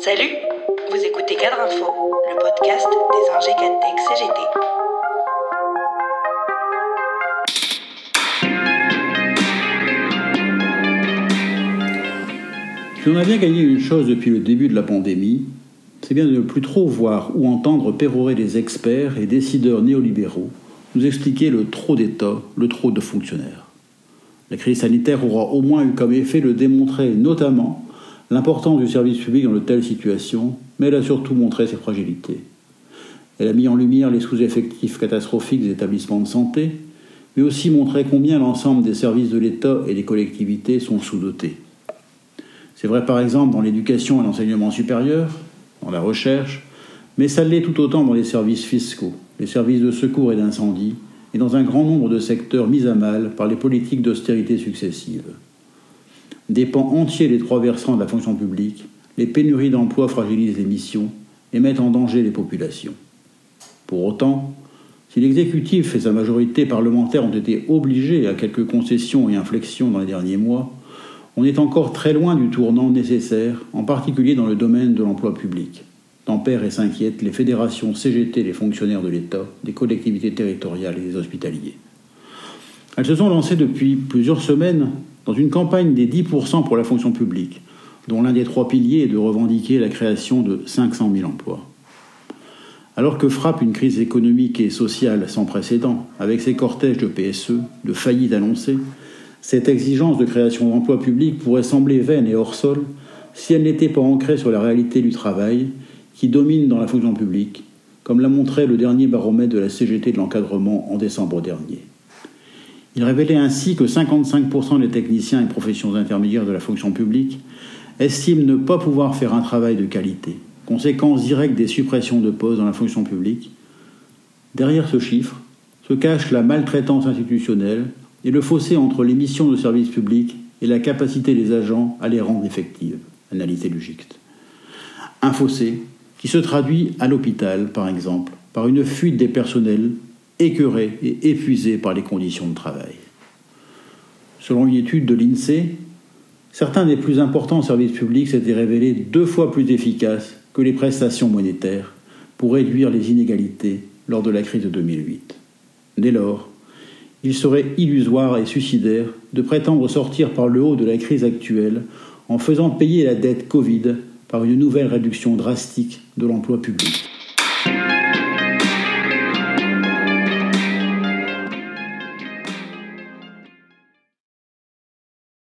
Salut, vous écoutez Cadre Info, le podcast des ingé Cantech CGT. Si on a bien gagné une chose depuis le début de la pandémie, c'est bien de ne plus trop voir ou entendre pérorer les experts et décideurs néolibéraux nous expliquer le trop d'État, le trop de fonctionnaires. La crise sanitaire aura au moins eu comme effet de démontrer notamment l'importance du service public dans de telles situations, mais elle a surtout montré ses fragilités. Elle a mis en lumière les sous-effectifs catastrophiques des établissements de santé, mais aussi montré combien l'ensemble des services de l'État et des collectivités sont sous-dotés. C'est vrai par exemple dans l'éducation et l'enseignement supérieur, dans la recherche, mais ça l'est tout autant dans les services fiscaux, les services de secours et d'incendie, et dans un grand nombre de secteurs mis à mal par les politiques d'austérité successives. Des pans entiers des trois versants de la fonction publique, les pénuries d'emplois fragilisent les missions et mettent en danger les populations. Pour autant, si l'exécutif et sa majorité parlementaire ont été obligés à quelques concessions et inflexions dans les derniers mois, on est encore très loin du tournant nécessaire, en particulier dans le domaine de l'emploi public. Tempèrent et s'inquiètent les fédérations CGT des fonctionnaires de l'État, des collectivités territoriales et des hospitaliers. Elles se sont lancées depuis plusieurs semaines dans une campagne des 10% pour la fonction publique, dont l'un des trois piliers est de revendiquer la création de 500 000 emplois. Alors que frappe une crise économique et sociale sans précédent, avec ses cortèges de PSE, de faillites annoncées, cette exigence de création d'emplois publics pourrait sembler vaine et hors sol si elle n'était pas ancrée sur la réalité du travail qui domine dans la fonction publique, comme l'a montré le dernier baromètre de la CGT de l'encadrement en décembre dernier. Il révélait ainsi que 55% des techniciens et professions intermédiaires de la fonction publique estiment ne pas pouvoir faire un travail de qualité, conséquence directe des suppressions de postes dans la fonction publique. Derrière ce chiffre se cache la maltraitance institutionnelle et le fossé entre les missions de service public et la capacité des agents à les rendre effectives, analysé du. Un fossé qui se traduit à l'hôpital, par exemple, par une fuite des personnels écœurés et épuisés par les conditions de travail. Selon une étude de l'INSEE, certains des plus importants services publics s'étaient révélés deux fois plus efficaces que les prestations monétaires pour réduire les inégalités lors de la crise de 2008. Dès lors, il serait illusoire et suicidaire de prétendre sortir par le haut de la crise actuelle en faisant payer la dette Covid par une nouvelle réduction drastique de l'emploi public.